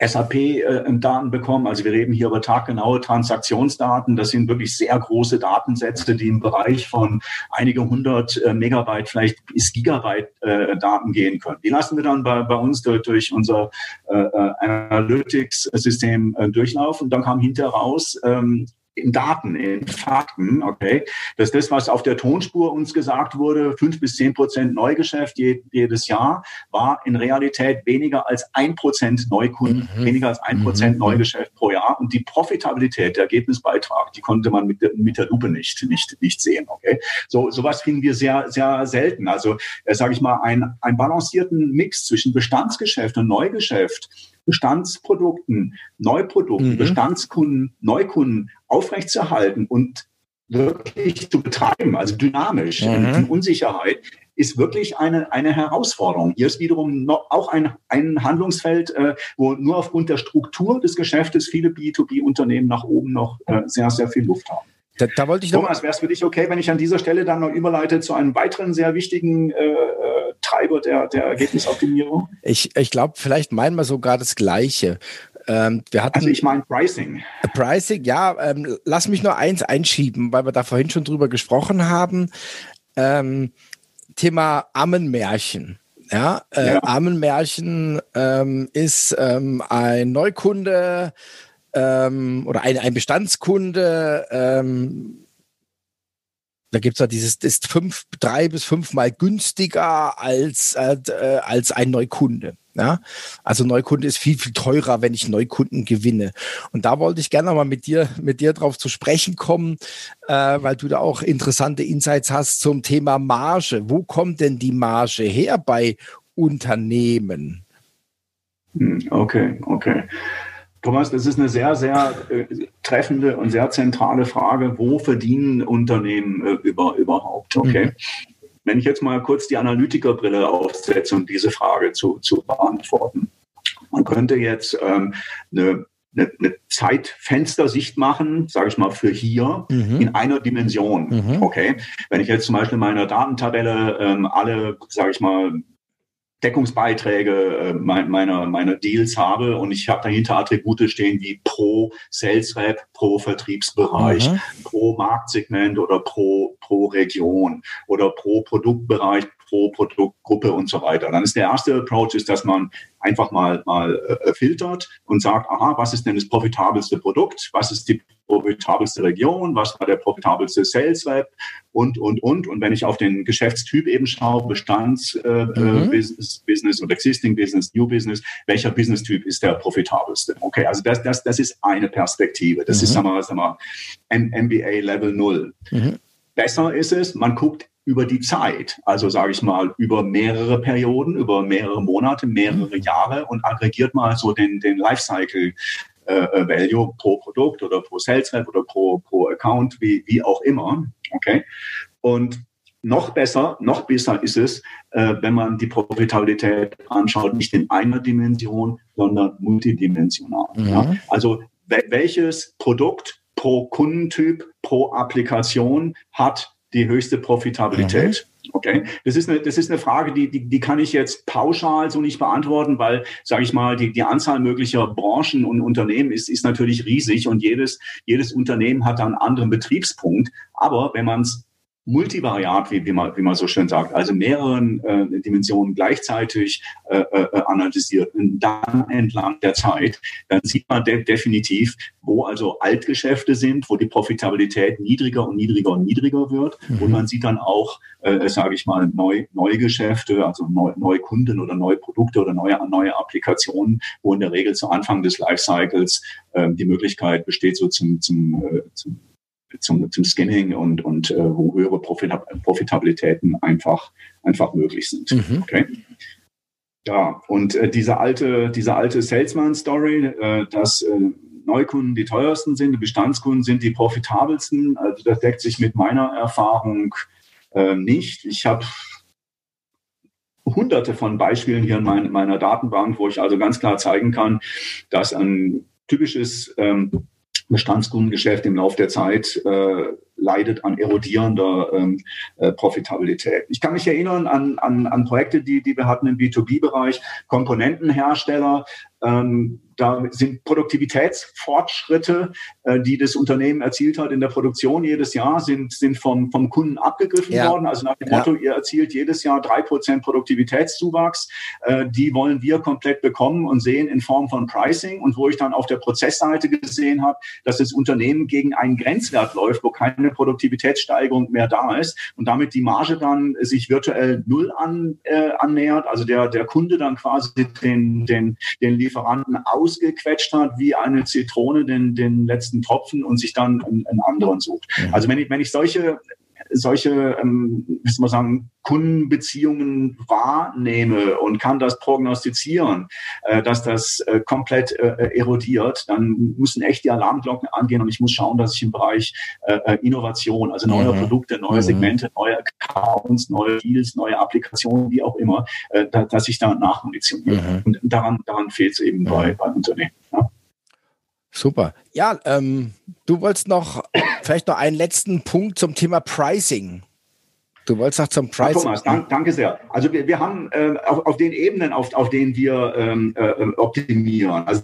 Speaker 3: SAP-Daten äh, bekommen. Also wir reden hier über taggenaue Transaktionsdaten. Das sind wirklich sehr große Datensätze, die im Bereich von einige hundert äh, Megabyte, vielleicht bis Gigabyte äh, Daten gehen können. Die lassen wir dann bei, bei uns durch, unser äh, Analytics-System äh, durchlaufen. Dann kam hinterher raus, ähm, in Daten, in Fakten, okay, dass das, was auf der Tonspur uns gesagt wurde, fünf bis zehn Prozent Neugeschäft jedes Jahr, war in Realität weniger als ein Prozent Neukunden, mhm. weniger als ein Prozent mhm. Neugeschäft pro Jahr. Und die Profitabilität, der Ergebnisbeitrag, die konnte man mit, der, mit der Lupe nicht, nicht, nicht sehen, okay. So, sowas finden wir sehr, sehr selten. Also, äh, sage ich mal, ein, ein balancierten Mix zwischen Bestandsgeschäft und Neugeschäft, Bestandsprodukten, Neuprodukten, mhm. Bestandskunden, Neukunden aufrechtzuerhalten und wirklich zu betreiben, also dynamisch, mhm. in Unsicherheit, ist wirklich eine, eine Herausforderung. Hier ist wiederum noch auch ein, ein Handlungsfeld, äh, wo nur aufgrund der Struktur des Geschäftes viele B2B-Unternehmen nach oben noch äh, sehr, sehr viel Luft haben. Da, da wollte ich noch Thomas, wäre es für dich okay, wenn ich an dieser Stelle dann noch überleite zu einem weiteren sehr wichtigen äh, äh Treiber der, der Ergebnisoptimierung?
Speaker 1: Ich, ich glaube, vielleicht meinen wir sogar das Gleiche.
Speaker 3: Ähm, hatten, also ich meine Pricing.
Speaker 1: Pricing, ja. Ähm, lass mich nur eins einschieben, weil wir da vorhin schon drüber gesprochen haben. Ähm, Thema Ammenmärchen. Ja, äh, ja. Ammenmärchen ähm, ist ähm, ein Neukunde ähm, oder ein, ein Bestandskunde. Da gibt es ja dieses, ist fünf, drei bis fünfmal günstiger als, äh, als ein Neukunde. Ja, also Neukunde ist viel, viel teurer, wenn ich Neukunden gewinne. Und da wollte ich gerne mal mit dir, mit dir drauf zu sprechen kommen, äh, weil du da auch interessante Insights hast zum Thema Marge. Wo kommt denn die Marge her bei Unternehmen?
Speaker 3: Hm, okay, okay. Thomas, das ist eine sehr, sehr äh, treffende und sehr zentrale Frage. Wo verdienen Unternehmen äh, über, überhaupt? Okay. Mhm. Wenn ich jetzt mal kurz die Analytikerbrille aufsetze, um diese Frage zu, zu beantworten. Man könnte jetzt ähm, eine, eine, eine Zeitfenstersicht machen, sage ich mal, für hier mhm. in einer Dimension. Mhm. Okay. Wenn ich jetzt zum Beispiel in meiner Datentabelle ähm, alle, sage ich mal, Deckungsbeiträge äh, meiner, meiner Deals habe und ich habe dahinter Attribute stehen wie pro Sales Rep, pro Vertriebsbereich, mhm. pro Marktsegment oder pro, pro Region oder pro Produktbereich, pro Produktgruppe und so weiter. Dann ist der erste Approach, ist, dass man einfach mal, mal äh, filtert und sagt, aha, was ist denn das profitabelste Produkt? Was ist die profitabelste Region? Was war der profitabelste Sales Rep? Und, und, und. Und wenn ich auf den Geschäftstyp eben schaue, Bestands äh, äh mhm. Oder Existing Business, New Business, welcher Business-Typ ist der profitabelste? Okay, also das, das, das ist eine Perspektive. Das mhm. ist, sagen wir, sagen wir MBA Level 0. Mhm. Besser ist es, man guckt über die Zeit, also sage ich mal über mehrere Perioden, über mehrere Monate, mehrere Jahre und aggregiert mal so den, den Lifecycle äh, äh, Value pro Produkt oder pro Sales Rep oder pro, pro Account, wie, wie auch immer. Okay. Und noch besser, noch besser ist es, äh, wenn man die Profitabilität anschaut, nicht in einer Dimension, sondern multidimensional. Mhm. Ja? Also welches Produkt pro Kundentyp, pro Applikation hat die höchste Profitabilität. Mhm. Okay, das ist eine, das ist eine Frage, die, die, die kann ich jetzt pauschal so nicht beantworten, weil, sage ich mal, die, die Anzahl möglicher Branchen und Unternehmen ist, ist natürlich riesig und jedes, jedes Unternehmen hat einen anderen Betriebspunkt. Aber wenn man es multivariat, wie, wie, man, wie man so schön sagt, also mehreren äh, Dimensionen gleichzeitig äh, äh, analysiert und dann entlang der Zeit, dann sieht man de definitiv, wo also Altgeschäfte sind, wo die Profitabilität niedriger und niedriger und niedriger wird. Mhm. Und man sieht dann auch, äh, sage ich mal, Neu Neugeschäfte, also neu, neue Kunden oder neue Produkte oder neue, neue Applikationen, wo in der Regel zu Anfang des Lifecycles äh, die Möglichkeit besteht, so zum, zum, äh, zum zum, zum Scanning und, und äh, wo höhere Profitabilitäten einfach, einfach möglich sind. Mhm. Okay. Ja, und äh, diese alte, diese alte Salesman-Story, äh, dass äh, Neukunden die teuersten sind, Bestandskunden sind die profitabelsten, also das deckt sich mit meiner Erfahrung äh, nicht. Ich habe hunderte von Beispielen hier in mein, meiner Datenbank, wo ich also ganz klar zeigen kann, dass ein typisches ähm, Bestandskundengeschäft im Laufe der Zeit äh, leidet an erodierender ähm, äh, Profitabilität. Ich kann mich erinnern an, an, an Projekte, die, die wir hatten im B2B-Bereich, Komponentenhersteller, ähm, da sind Produktivitätsfortschritte, äh, die das Unternehmen erzielt hat in der Produktion jedes Jahr, sind, sind vom, vom Kunden abgegriffen ja. worden. Also nach dem Motto, ihr erzielt jedes Jahr drei Prozent Produktivitätszuwachs. Äh, die wollen wir komplett bekommen und sehen in Form von Pricing. Und wo ich dann auf der Prozessseite gesehen habe, dass das Unternehmen gegen einen Grenzwert läuft, wo keine Produktivitätssteigerung mehr da ist und damit die Marge dann sich virtuell null an, äh, annähert. Also der, der Kunde dann quasi den, den, den Lieferanten aus ausgequetscht hat wie eine Zitrone den, den letzten Tropfen und sich dann einen, einen anderen sucht. Mhm. Also wenn ich, wenn ich solche solche, ähm, wie soll man sagen, Kundenbeziehungen wahrnehme und kann das prognostizieren, äh, dass das äh, komplett äh, erodiert, dann müssen echt die Alarmglocken angehen und ich muss schauen, dass ich im Bereich äh, äh Innovation, also neue mhm. Produkte, neue mhm. Segmente, neue Accounts, neue Deals, neue Applikationen, wie auch immer, äh, da, dass ich da nachmunitioniere. Mhm. Und daran, daran fehlt es eben bei, bei Unternehmen. Ja.
Speaker 1: Super. Ja, ähm, du wolltest noch vielleicht noch einen letzten Punkt zum Thema Pricing. Du wolltest noch zum Pricing.
Speaker 3: Ja, Thomas, dank, danke sehr. Also wir, wir haben äh, auf, auf den Ebenen, auf, auf denen wir ähm, äh, optimieren, also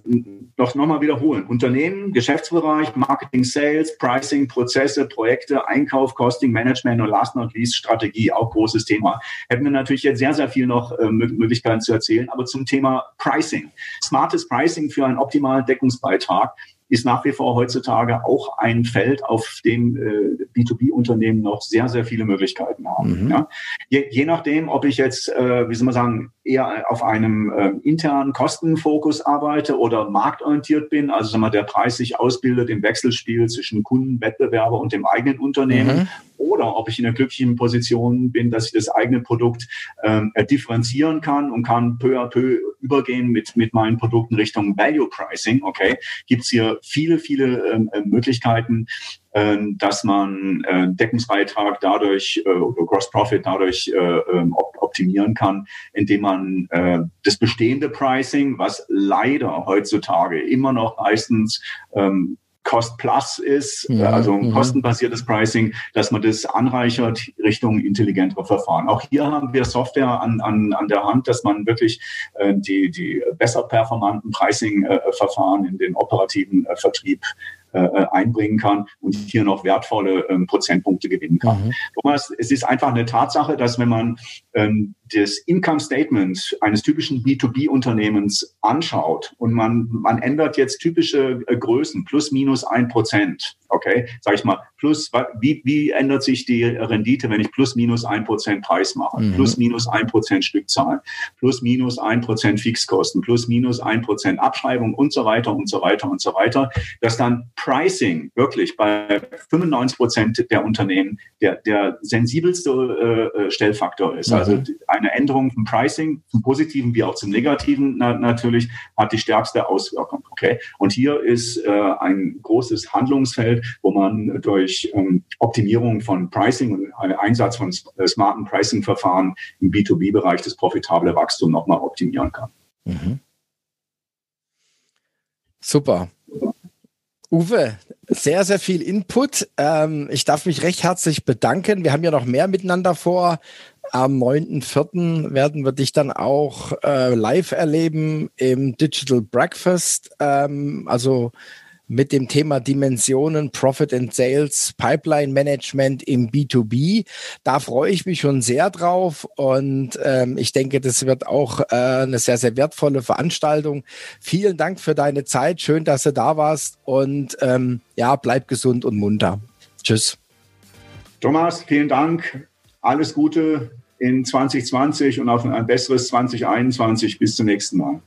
Speaker 3: noch, noch mal wiederholen, Unternehmen, Geschäftsbereich, Marketing, Sales, Pricing, Prozesse, Projekte, Einkauf, Costing, Management und last not least Strategie, auch großes Thema. Hätten wir natürlich jetzt sehr, sehr viel noch äh, Möglichkeiten zu erzählen, aber zum Thema Pricing. Smartes Pricing für einen optimalen Deckungsbeitrag ist nach wie vor heutzutage auch ein Feld, auf dem äh, B2B-Unternehmen noch sehr, sehr viele Möglichkeiten haben. Mhm. Ja. Je, je, nachdem, ob ich jetzt, äh, wie soll man sagen, eher auf einem äh, internen Kostenfokus arbeite oder marktorientiert bin, also sagen wir, der Preis sich ausbildet im Wechselspiel zwischen Kunden, Wettbewerber und dem eigenen Unternehmen, mhm. Oder ob ich in einer glücklichen Position bin, dass ich das eigene Produkt ähm, differenzieren kann und kann peu à peu übergehen mit, mit meinen Produkten Richtung Value Pricing. Okay, gibt's hier viele, viele ähm, äh, Möglichkeiten, äh, dass man äh, Deckungsbeitrag dadurch äh, oder Gross Profit dadurch äh, ähm, op optimieren kann, indem man äh, das bestehende Pricing, was leider heutzutage immer noch meistens ähm, Cost Plus ist, ja, äh, also ein mhm. kostenbasiertes Pricing, dass man das anreichert Richtung intelligentere Verfahren. Auch hier haben wir Software an, an, an der Hand, dass man wirklich äh, die, die besser performanten Pricing-Verfahren in den operativen äh, Vertrieb äh, einbringen kann und hier noch wertvolle ähm, Prozentpunkte gewinnen kann. Mhm. Thomas, es ist einfach eine Tatsache, dass wenn man ähm, das Income Statement eines typischen B2B-Unternehmens anschaut und man, man ändert jetzt typische äh, Größen, plus minus ein Prozent, okay, sage ich mal, plus, wie, wie ändert sich die Rendite, wenn ich plus minus ein Prozent Preis mache, mhm. plus minus ein Prozent Stückzahlen, plus minus ein Prozent Fixkosten, plus minus ein Prozent Abschreibung und so weiter und so weiter und so weiter, dass dann Pricing wirklich bei 95 Prozent der Unternehmen der, der sensibelste äh, äh Stellfaktor ist. Also mhm. Also eine Änderung vom Pricing, zum Positiven wie auch zum Negativen na, natürlich, hat die stärkste Auswirkung. Okay? Und hier ist äh, ein großes Handlungsfeld, wo man durch ähm, Optimierung von Pricing und Einsatz von äh, smarten Pricing-Verfahren im B2B-Bereich das profitable Wachstum nochmal optimieren kann. Mhm.
Speaker 1: Super. Uwe, sehr, sehr viel Input. Ähm, ich darf mich recht herzlich bedanken. Wir haben ja noch mehr miteinander vor. Am 9.4. werden wir dich dann auch äh, live erleben im Digital Breakfast. Ähm, also mit dem Thema Dimensionen Profit and Sales Pipeline Management im B2B. Da freue ich mich schon sehr drauf und ähm, ich denke, das wird auch äh, eine sehr, sehr wertvolle Veranstaltung. Vielen Dank für deine Zeit. Schön, dass du da warst und ähm, ja, bleib gesund und munter. Tschüss.
Speaker 3: Thomas, vielen Dank. Alles Gute in 2020 und auf ein besseres 2021. Bis zum nächsten Mal.